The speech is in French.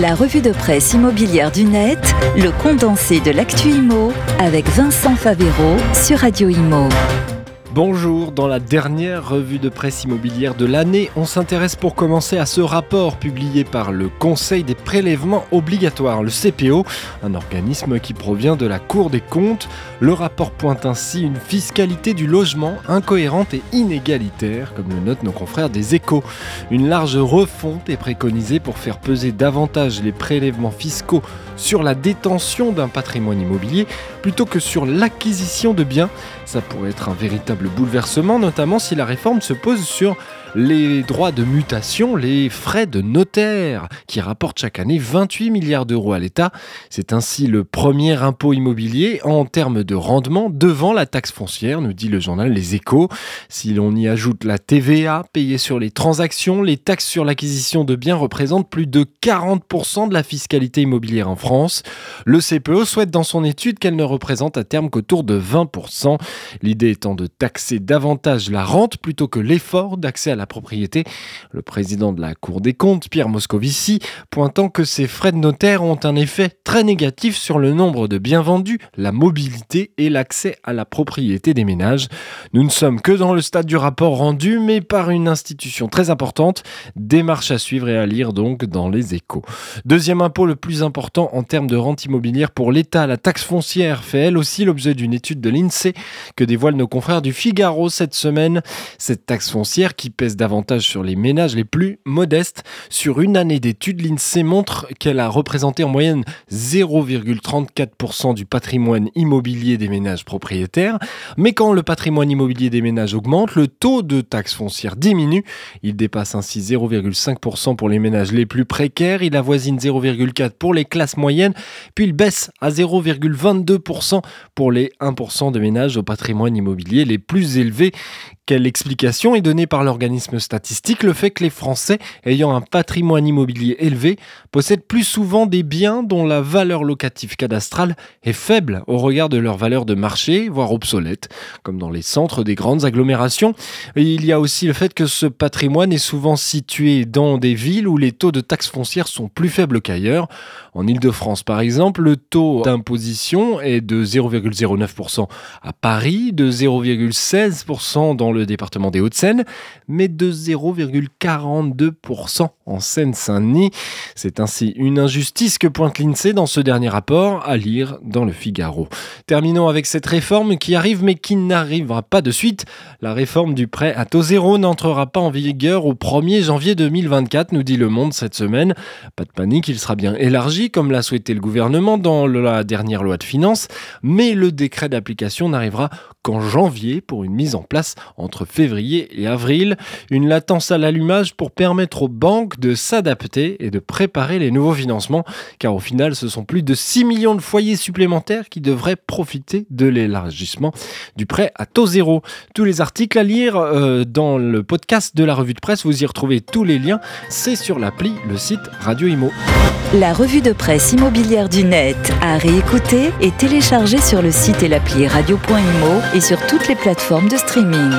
La revue de presse immobilière du net, le condensé de l'actu IMO avec Vincent Favero sur Radio Imo. Bonjour, dans la dernière revue de presse immobilière de l'année, on s'intéresse pour commencer à ce rapport publié par le Conseil des prélèvements obligatoires, le CPO, un organisme qui provient de la Cour des comptes. Le rapport pointe ainsi une fiscalité du logement incohérente et inégalitaire, comme le notent nos confrères des échos. Une large refonte est préconisée pour faire peser davantage les prélèvements fiscaux sur la détention d'un patrimoine immobilier plutôt que sur l'acquisition de biens. Ça pourrait être un véritable bouleversement, notamment si la réforme se pose sur les droits de mutation, les frais de notaire, qui rapportent chaque année 28 milliards d'euros à l'État. C'est ainsi le premier impôt immobilier en termes de rendement devant la taxe foncière, nous dit le journal Les Échos. Si l'on y ajoute la TVA payée sur les transactions, les taxes sur l'acquisition de biens représentent plus de 40% de la fiscalité immobilière en France. Le CPE souhaite dans son étude qu'elle ne représente à terme qu'autour de 20%. L'idée étant de taxer davantage la rente plutôt que l'effort d'accès à la propriété. Le président de la Cour des comptes, Pierre Moscovici, pointant que ces frais de notaire ont un effet très négatif sur le nombre de biens vendus, la mobilité et l'accès à la propriété des ménages. Nous ne sommes que dans le stade du rapport rendu, mais par une institution très importante. Démarche à suivre et à lire donc dans les échos. Deuxième impôt le plus important en termes de rente immobilière pour l'État, la taxe foncière fait elle aussi l'objet d'une étude de l'INSEE que dévoilent nos confrères du Figaro cette semaine. Cette taxe foncière qui pèse davantage sur les ménages les plus modestes. Sur une année d'études, l'INSEE montre qu'elle a représenté en moyenne 0,34% du patrimoine immobilier des ménages propriétaires. Mais quand le patrimoine immobilier des ménages augmente, le taux de taxe foncière diminue. Il dépasse ainsi 0,5% pour les ménages les plus précaires, il avoisine 0,4% pour les classes moyennes, puis il baisse à 0,22% pour les 1% de ménages au patrimoine immobilier les plus élevés. Quelle explication est donnée par l'organisme statistique Le fait que les Français ayant un patrimoine immobilier élevé possèdent plus souvent des biens dont la valeur locative cadastrale est faible au regard de leur valeur de marché, voire obsolète, comme dans les centres des grandes agglomérations. Il y a aussi le fait que ce patrimoine est souvent situé dans des villes où les taux de taxes foncières sont plus faibles qu'ailleurs. En Ile-de-France, par exemple, le taux d'imposition est de 0,09% à Paris, de 0,16% dans le département des Hauts-de-Seine, mais de 0,42% en Seine-Saint-Denis. C'est ainsi une injustice que pointe l'INSEE dans ce dernier rapport, à lire dans le Figaro. Terminons avec cette réforme qui arrive mais qui n'arrivera pas de suite. La réforme du prêt à taux zéro n'entrera pas en vigueur au 1er janvier 2024, nous dit Le Monde cette semaine. Pas de panique, il sera bien élargi comme l'a souhaité le gouvernement dans la dernière loi de finances, mais le décret d'application n'arrivera qu'en janvier pour une mise en place entre février et avril. Une latence à l'allumage pour permettre aux banques de s'adapter et de préparer les nouveaux financements, car au final, ce sont plus de 6 millions de foyers supplémentaires qui devraient profiter de l'élargissement du prêt à taux zéro. Tous les articles à lire euh, dans le podcast de la revue de presse, vous y retrouvez tous les liens, c'est sur l'appli, le site Radio Imo. La revue de presse immobilière du net à réécouter et télécharger sur le site et l'appli radio.imo et sur toutes les plateformes de streaming.